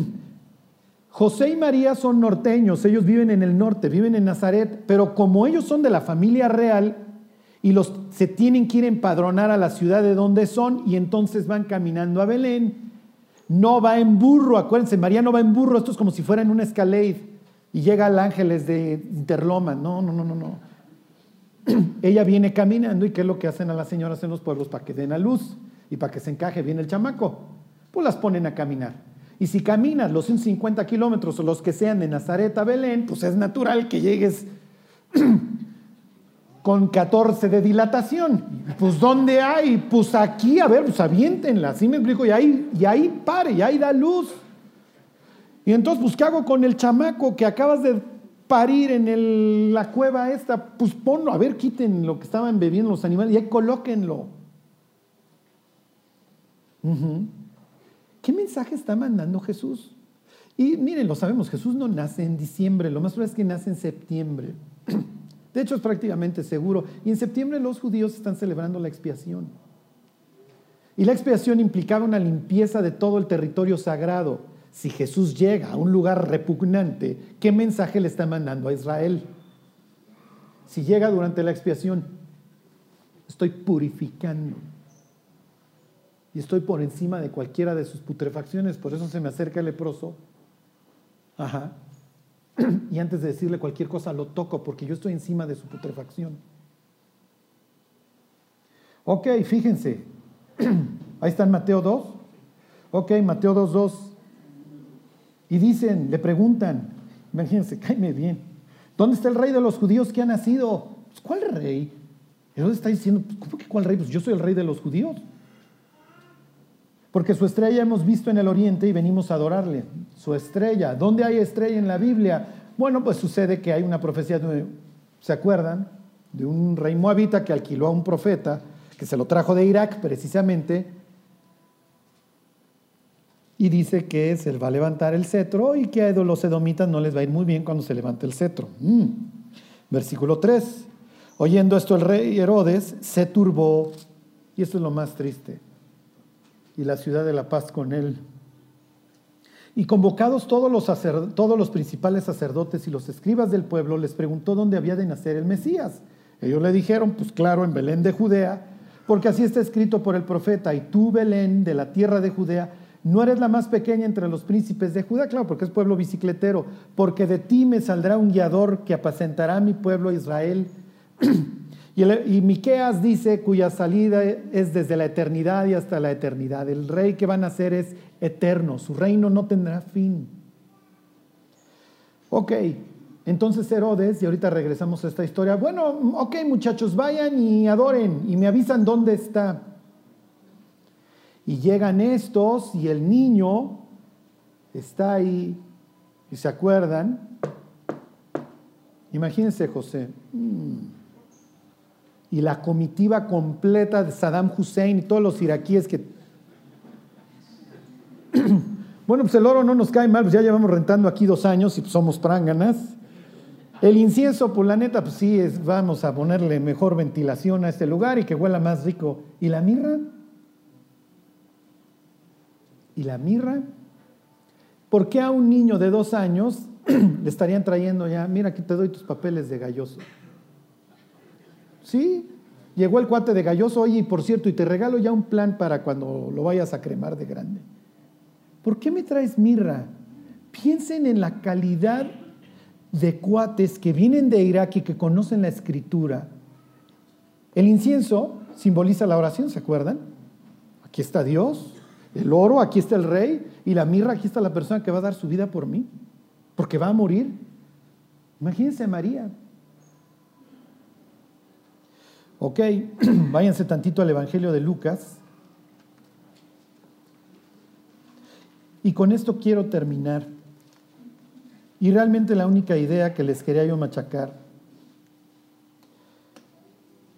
José y María son norteños, ellos viven en el norte, viven en Nazaret, pero como ellos son de la familia real y los se tienen que ir empadronar a la ciudad de donde son y entonces van caminando a Belén, no va en burro, acuérdense, María no va en burro, esto es como si fuera en una escalade y llega al Ángeles de Interloma, no, no, no, no, no. Ella viene caminando y ¿qué es lo que hacen a las señoras en los pueblos para que den a luz y para que se encaje bien el chamaco? Pues las ponen a caminar. Y si caminas los 150 kilómetros o los que sean de Nazaret a Belén, pues es natural que llegues con 14 de dilatación. Pues ¿dónde hay? Pues aquí, a ver, pues aviéntenla, así me explico, y ahí, y ahí pare, y ahí da luz. Y entonces, pues ¿qué hago con el chamaco que acabas de parir en la cueva esta? Pues ponlo, a ver, quiten lo que estaban bebiendo los animales y ahí colóquenlo. ¿Qué mensaje está mandando Jesús? Y miren, lo sabemos, Jesús no nace en diciembre, lo más probable es que nace en septiembre. De hecho, es prácticamente seguro. Y en septiembre los judíos están celebrando la expiación. Y la expiación implicaba una limpieza de todo el territorio sagrado. Si Jesús llega a un lugar repugnante, ¿qué mensaje le está mandando a Israel? Si llega durante la expiación, estoy purificando y estoy por encima de cualquiera de sus putrefacciones, por eso se me acerca el leproso. Ajá. Y antes de decirle cualquier cosa lo toco porque yo estoy encima de su putrefacción. Ok, fíjense. Ahí está en Mateo 2. Ok, Mateo 2, 2. Y dicen, le preguntan, imagínense, cáeme bien. ¿Dónde está el rey de los judíos que ha nacido? Pues, ¿Cuál rey? dónde está diciendo, ¿cómo que cuál rey? Pues yo soy el rey de los judíos. Porque su estrella hemos visto en el oriente y venimos a adorarle. Su estrella. ¿Dónde hay estrella en la Biblia? Bueno, pues sucede que hay una profecía, ¿se acuerdan? De un rey moabita que alquiló a un profeta, que se lo trajo de Irak precisamente, y dice que se va a levantar el cetro y que a los edomitas no les va a ir muy bien cuando se levante el cetro. Mm. Versículo 3. Oyendo esto el rey Herodes se turbó, y esto es lo más triste y la ciudad de la paz con él. Y convocados todos los, todos los principales sacerdotes y los escribas del pueblo, les preguntó dónde había de nacer el Mesías. Ellos le dijeron, pues claro, en Belén de Judea, porque así está escrito por el profeta, y tú, Belén, de la tierra de Judea, no eres la más pequeña entre los príncipes de Judá, claro, porque es pueblo bicicletero, porque de ti me saldrá un guiador que apacentará a mi pueblo Israel. Y, Miqueas dice, cuya salida es desde la eternidad y hasta la eternidad. El rey que van a ser es eterno, su reino no tendrá fin. Ok, entonces Herodes, y ahorita regresamos a esta historia, bueno, ok muchachos, vayan y adoren y me avisan dónde está. Y llegan estos y el niño está ahí, y se acuerdan, imagínense José. Mm y la comitiva completa de Saddam Hussein y todos los iraquíes que... bueno, pues el oro no nos cae mal, pues ya llevamos rentando aquí dos años y somos pránganas. El incienso, pues la neta, pues sí, es, vamos a ponerle mejor ventilación a este lugar y que huela más rico. ¿Y la mirra? ¿Y la mirra? ¿Por qué a un niño de dos años le estarían trayendo ya, mira, aquí te doy tus papeles de galloso? Sí, llegó el cuate de Galloso, oye, y por cierto, y te regalo ya un plan para cuando lo vayas a cremar de grande. ¿Por qué me traes mirra? Piensen en la calidad de cuates que vienen de Irak y que conocen la escritura. El incienso simboliza la oración, ¿se acuerdan? Aquí está Dios, el oro, aquí está el rey, y la mirra, aquí está la persona que va a dar su vida por mí, porque va a morir. Imagínense a María, Ok, váyanse tantito al Evangelio de Lucas. Y con esto quiero terminar. Y realmente la única idea que les quería yo machacar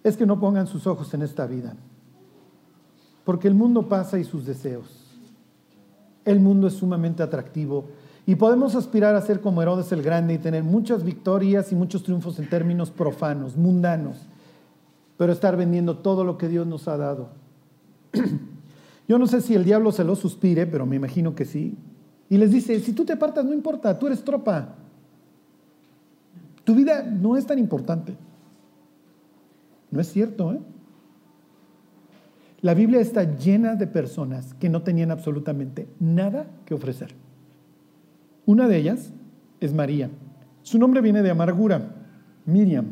es que no pongan sus ojos en esta vida. Porque el mundo pasa y sus deseos. El mundo es sumamente atractivo y podemos aspirar a ser como Herodes el Grande y tener muchas victorias y muchos triunfos en términos profanos, mundanos pero estar vendiendo todo lo que Dios nos ha dado. Yo no sé si el diablo se lo suspire, pero me imagino que sí. Y les dice, si tú te apartas, no importa, tú eres tropa. Tu vida no es tan importante. No es cierto, ¿eh? La Biblia está llena de personas que no tenían absolutamente nada que ofrecer. Una de ellas es María. Su nombre viene de amargura, Miriam,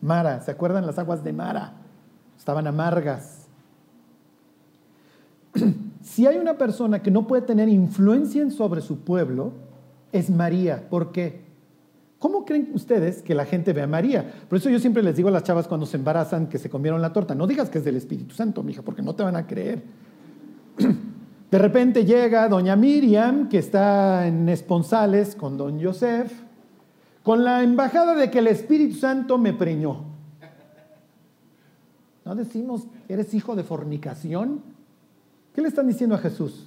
Mara. ¿Se acuerdan las aguas de Mara? Estaban amargas. Si hay una persona que no puede tener influencia sobre su pueblo, es María. ¿Por qué? ¿Cómo creen ustedes que la gente ve a María? Por eso yo siempre les digo a las chavas cuando se embarazan que se comieron la torta, no digas que es del Espíritu Santo, mija, porque no te van a creer. De repente llega doña Miriam, que está en Esponsales con don Joseph, con la embajada de que el Espíritu Santo me preñó. ¿No decimos, eres hijo de fornicación? ¿Qué le están diciendo a Jesús?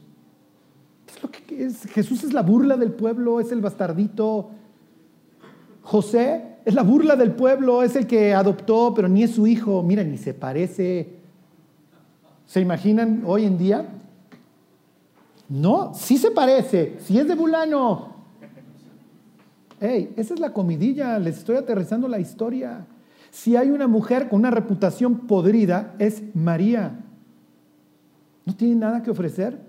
es? Jesús es la burla del pueblo, es el bastardito, José es la burla del pueblo, es el que adoptó, pero ni es su hijo. Mira, ni se parece. ¿Se imaginan hoy en día? No, sí se parece, sí es de Bulano. Hey, esa es la comidilla, les estoy aterrizando la historia. Si hay una mujer con una reputación podrida, es María. ¿No tiene nada que ofrecer?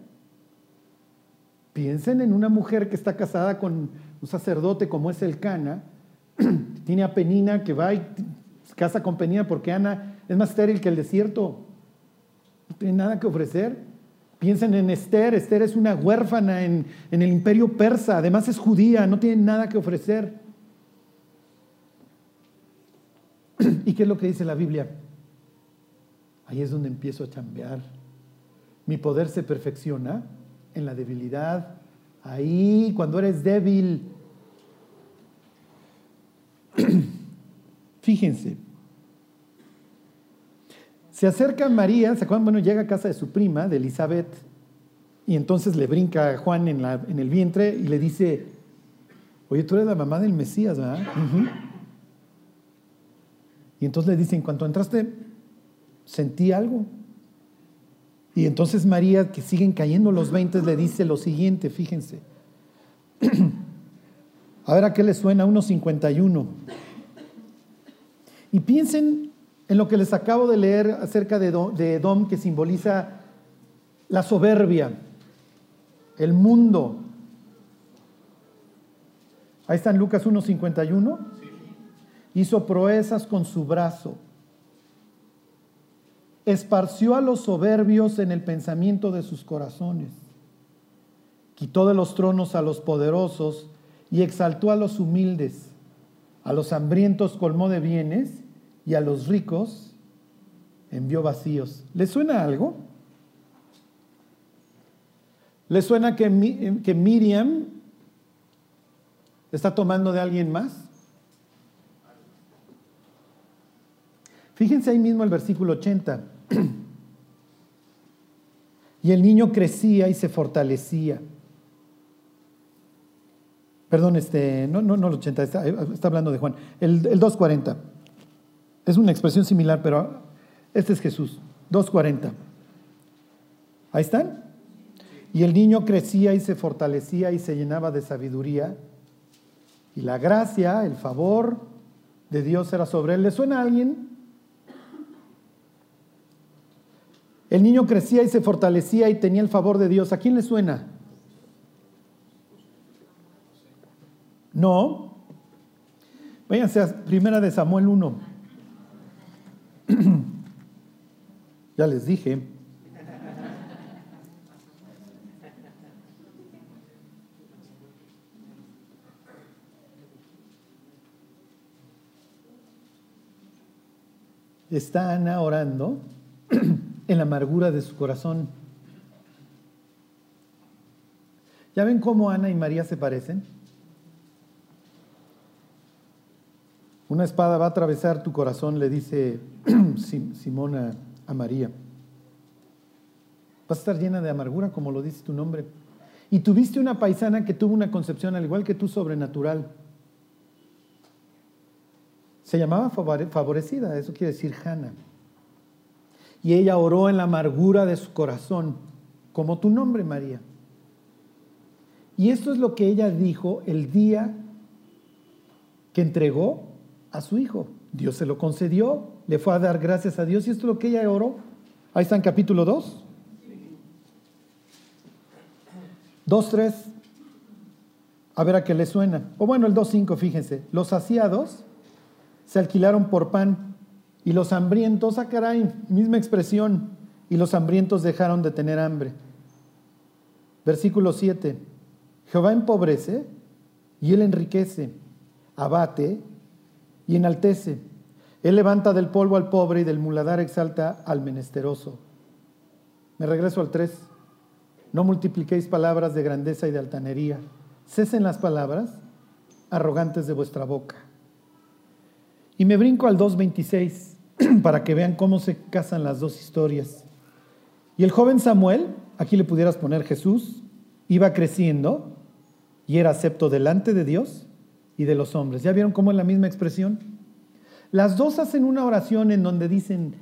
Piensen en una mujer que está casada con un sacerdote como es el Cana, tiene a Penina que va y casa con Penina porque Ana es más estéril que el desierto. No tiene nada que ofrecer. Piensen en Esther. Esther es una huérfana en, el imperio persa. Además es judía. No tiene nada que ofrecer. ¿Y qué es lo que dice la Biblia? Ahí es donde empiezo a chambear. Mi poder se perfecciona en la debilidad. Ahí, cuando eres débil, Fíjense. Se acerca María, ¿se acuerdan? Bueno, llega a casa de su prima, de Elizabeth, y entonces le brinca a Juan en, el vientre y le dice, oye, tú eres la mamá del Mesías, ¿verdad? Y entonces le dice, en cuanto entraste, sentí algo. Y entonces María, que siguen cayendo los 20, le dice lo siguiente, fíjense. A ver a qué le suena 1.51. Y piensen en lo que les acabo de leer acerca de Edom, que simboliza la soberbia, el mundo. Ahí está en Lucas 1.51. Hizo proezas con su brazo. Esparció a los soberbios en el pensamiento de sus corazones. Quitó de los tronos a los poderosos y exaltó a los humildes, a los hambrientos colmó de bienes y a los ricos envió vacíos. ¿Le suena algo? ¿Le suena que, que Miriam está tomando de alguien más? Fíjense ahí mismo el versículo 80. y el niño crecía y se fortalecía Perdón, este, no, no, no el 80, está, hablando de Juan. El, el 240. Es una expresión similar, pero este es Jesús. 240. Ahí están. Y el niño crecía y se fortalecía y se llenaba de sabiduría. Y la gracia, el favor de Dios era sobre él. ¿Le suena a alguien? El niño crecía y se fortalecía y tenía el favor de Dios. ¿A quién le suena? No. Váyanse a Primera de Samuel 1. ya les dije. Está Ana orando en la amargura de su corazón. ¿Ya ven cómo Ana y María se parecen? Una espada va a atravesar tu corazón, le dice Simona a María. Vas a estar llena de amargura, como lo dice tu nombre. Y tuviste una paisana que tuvo una concepción, al igual que tú, sobrenatural. Se llamaba favorecida, eso quiere decir Hannah. Y ella oró en la amargura de su corazón, como tu nombre, María. Y esto es lo que ella dijo el día que entregó a su hijo. Dios se lo concedió, le fue a dar gracias a Dios y esto es lo que ella oró. Ahí está en capítulo 2. 2, 3. A ver a qué le suena. O bueno, el 2.5, fíjense. Los saciados se alquilaron por pan y los hambrientos, ah caray, misma expresión, y los hambrientos dejaron de tener hambre. Versículo 7. Jehová empobrece y él enriquece, abate y enaltece. Él levanta del polvo al pobre y del muladar exalta al menesteroso. Me regreso al 3. No multipliquéis palabras de grandeza y de altanería. Cesen las palabras arrogantes de vuestra boca. Y me brinco al 2.26 para que vean cómo se casan las dos historias. Y el joven Samuel, aquí le pudieras poner Jesús, iba creciendo y era acepto delante de Dios y de los hombres. ¿Ya vieron cómo es la misma expresión? Las dos hacen una oración en donde dicen,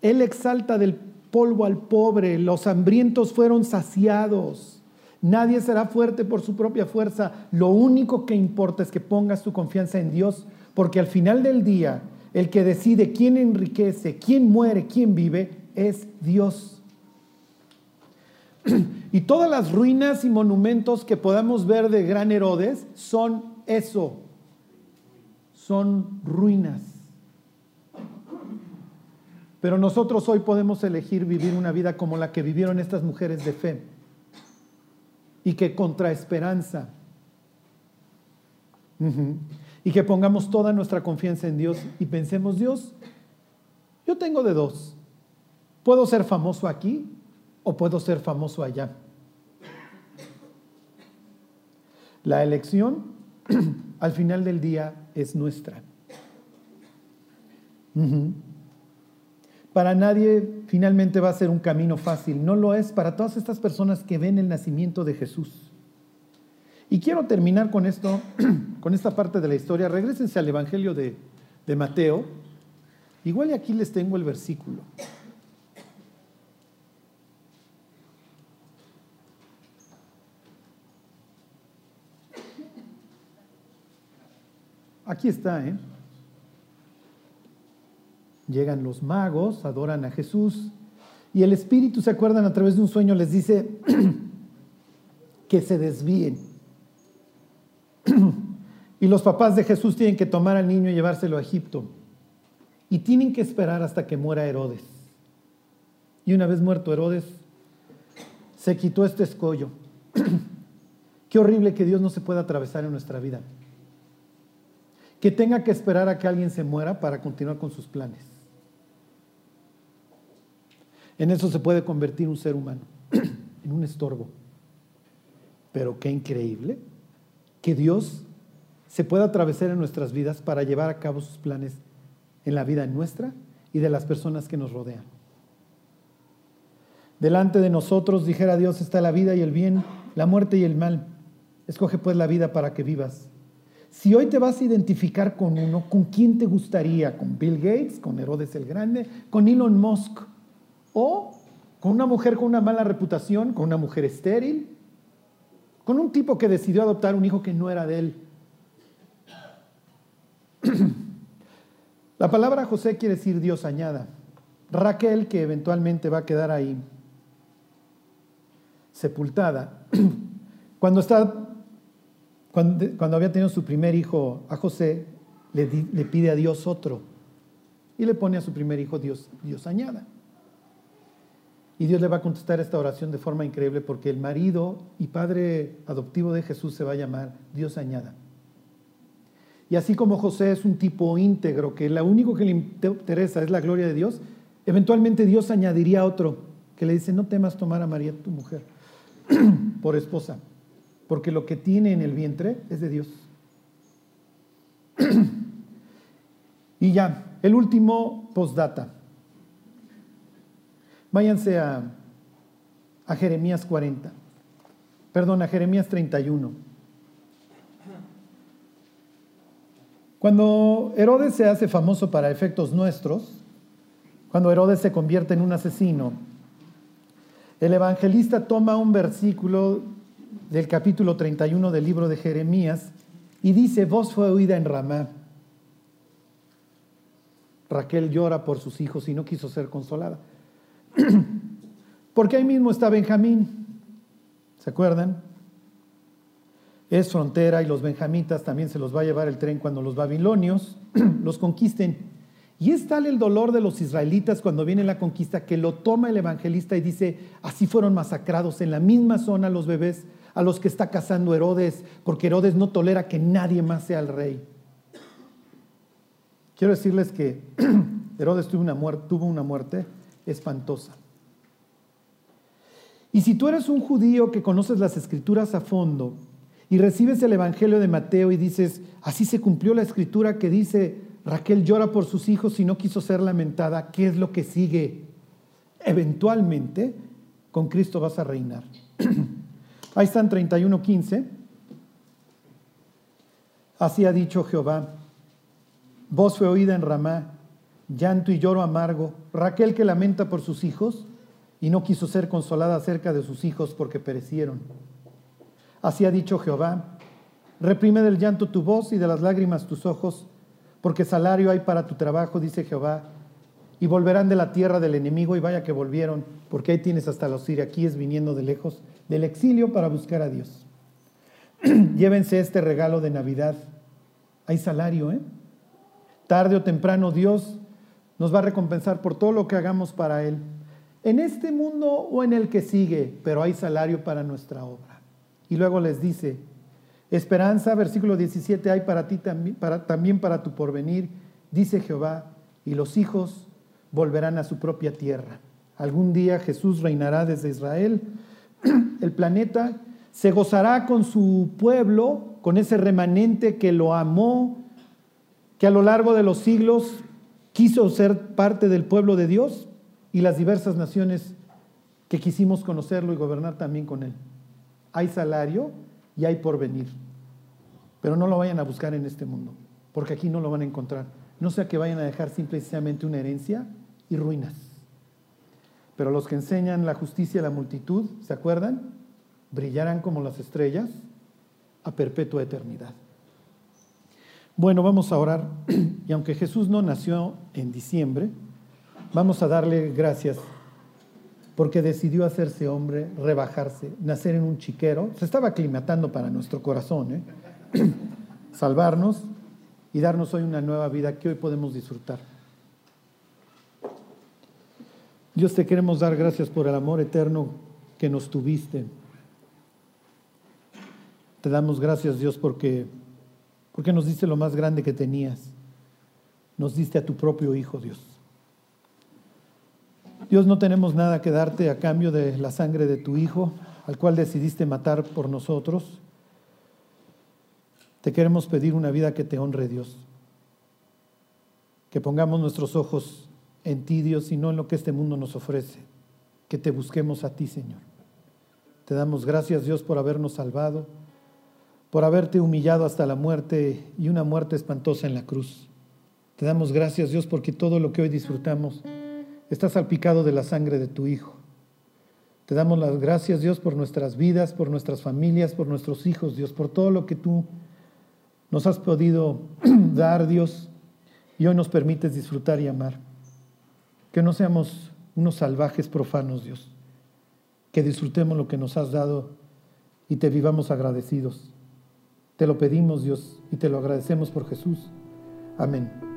Él exalta del polvo al pobre, los hambrientos fueron saciados, nadie será fuerte por su propia fuerza, lo único que importa es que pongas tu confianza en Dios, porque al final del día, el que decide quién enriquece, quién muere, quién vive, es Dios. Y todas las ruinas y monumentos que podamos ver de Gran Herodes son eso, son ruinas. Pero nosotros hoy podemos elegir vivir una vida como la que vivieron estas mujeres de fe y que contra esperanza y que pongamos toda nuestra confianza en Dios y pensemos, Dios, yo tengo de dos. Puedo ser famoso aquí o puedo ser famoso allá. La elección al final del día es nuestra. Para nadie finalmente va a ser un camino fácil, no lo es para todas estas personas que ven el nacimiento de Jesús. Y quiero terminar con esto, con esta parte de la historia. Regrésense al Evangelio de, de Mateo. Igual y aquí les tengo el versículo. Aquí está, ¿eh? Llegan los magos, adoran a Jesús y el Espíritu, ¿se acuerdan? A través de un sueño les dice que se desvíen. y los papás de Jesús tienen que tomar al niño y llevárselo a Egipto. Y tienen que esperar hasta que muera Herodes. Y una vez muerto Herodes, se quitó este escollo. Qué horrible que Dios no se pueda atravesar en nuestra vida que tenga que esperar a que alguien se muera para continuar con sus planes. En eso se puede convertir un ser humano, en un estorbo. Pero qué increíble que Dios se pueda atravesar en nuestras vidas para llevar a cabo sus planes en la vida nuestra y de las personas que nos rodean. Delante de nosotros, dijera Dios, está la vida y el bien, la muerte y el mal. Escoge pues la vida para que vivas si hoy te vas a identificar con uno, ¿con quién te gustaría? ¿Con Bill Gates? ¿Con Herodes el Grande? ¿Con Elon Musk? ¿O con una mujer con una mala reputación? ¿Con una mujer estéril? ¿Con un tipo que decidió adoptar un hijo que no era de él? La palabra José quiere decir Dios añada. Raquel, que eventualmente va a quedar ahí sepultada, cuando está cuando, había tenido su primer hijo a José, le, pide a Dios otro. Y le pone a su primer hijo Dios, Dios añada. Y Dios le va a contestar esta oración de forma increíble porque el marido y padre adoptivo de Jesús se va a llamar Dios añada. Y así como José es un tipo íntegro, que lo único que le interesa es la gloria de Dios, eventualmente Dios añadiría otro que le dice, no temas tomar a María tu mujer por esposa porque lo que tiene en el vientre es de Dios. y ya, el último postdata. Váyanse a, a Jeremías 40, perdón, a Jeremías 31. Cuando Herodes se hace famoso para efectos nuestros, cuando Herodes se convierte en un asesino, el evangelista toma un versículo del capítulo 31 del libro de Jeremías y dice, voz fue oída en Ramá. Raquel llora por sus hijos y no quiso ser consolada. Porque ahí mismo está Benjamín. ¿Se acuerdan? Es frontera y los benjamitas también se los va a llevar el tren cuando los babilonios los conquisten. Y es tal el dolor de los israelitas cuando viene la conquista que lo toma el evangelista y dice, así fueron masacrados en la misma zona los bebés a los que está cazando Herodes, porque Herodes no tolera que nadie más sea el rey. Quiero decirles que Herodes tuvo una, muerte, tuvo una muerte espantosa. Y si tú eres un judío que conoces las escrituras a fondo y recibes el Evangelio de Mateo y dices, así se cumplió la escritura que dice, Raquel llora por sus hijos y no quiso ser lamentada, ¿qué es lo que sigue? Eventualmente, con Cristo vas a reinar. Ahí están 31.15. Así ha dicho Jehová. Voz fue oída en Ramá, llanto y lloro amargo. Raquel que lamenta por sus hijos y no quiso ser consolada acerca de sus hijos porque perecieron. Así ha dicho Jehová. Reprime del llanto tu voz y de las lágrimas tus ojos, porque salario hay para tu trabajo, dice Jehová. Y volverán de la tierra del enemigo, y vaya que volvieron, es hasta los siriaquíes viniendo de lejos del exilio para buscar a Dios. Llévense este regalo de Navidad. Hay salario, ¿eh? Tarde o temprano Dios nos va a recompensar por todo lo que hagamos para Él. En este mundo o en el que sigue, pero hay salario para nuestra obra. Y luego les dice, esperanza, versículo 17, hay para ti también para, también para tu porvenir, dice Jehová, y los hijos volverán a su propia tierra. Algún día Jesús reinará desde Israel, el planeta se gozará con su pueblo, con ese remanente que lo amó, que a lo largo de los siglos quiso ser parte del pueblo de Dios y las diversas naciones que quisimos conocerlo y gobernar también con él. Hay salario y hay porvenir, pero no lo vayan a buscar en este mundo, porque aquí no lo van a encontrar. No sea que vayan a dejar simplemente una herencia y ruinas. Pero los que enseñan la justicia a la multitud, ¿se acuerdan? Brillarán como las estrellas a perpetua eternidad. Bueno, vamos a orar. Y aunque Jesús no nació en diciembre, vamos a darle gracias porque decidió hacerse hombre, rebajarse, nacer en un chiquero. Se estaba aclimatando para nuestro corazón, ¿eh? salvarnos y darnos hoy una nueva vida que hoy podemos disfrutar. Dios te queremos dar gracias por el amor eterno que nos tuviste. Te damos gracias Dios porque, porque nos diste lo más grande que tenías. Nos diste a tu propio Hijo Dios. Dios no tenemos nada que darte a cambio de la sangre de tu Hijo, al cual decidiste matar por nosotros. Te queremos pedir una vida que te honre Dios. Que pongamos nuestros ojos en ti, Dios, y no en lo que este mundo nos ofrece. Que te busquemos a ti, Señor. Te damos gracias, Dios, por habernos salvado, por haberte humillado hasta la muerte y una muerte espantosa en la cruz. Te damos gracias, Dios, porque todo lo que hoy disfrutamos está salpicado de la sangre de tu Hijo. Te damos las gracias, Dios, por nuestras vidas, por nuestras familias, por nuestros hijos, Dios, por todo lo que tú nos has podido dar, Dios, y hoy nos permites disfrutar y amar. Que no seamos unos salvajes profanos, Dios. Que disfrutemos lo que nos has dado y te vivamos agradecidos. Te lo pedimos, Dios, y te lo agradecemos por Jesús. Amén.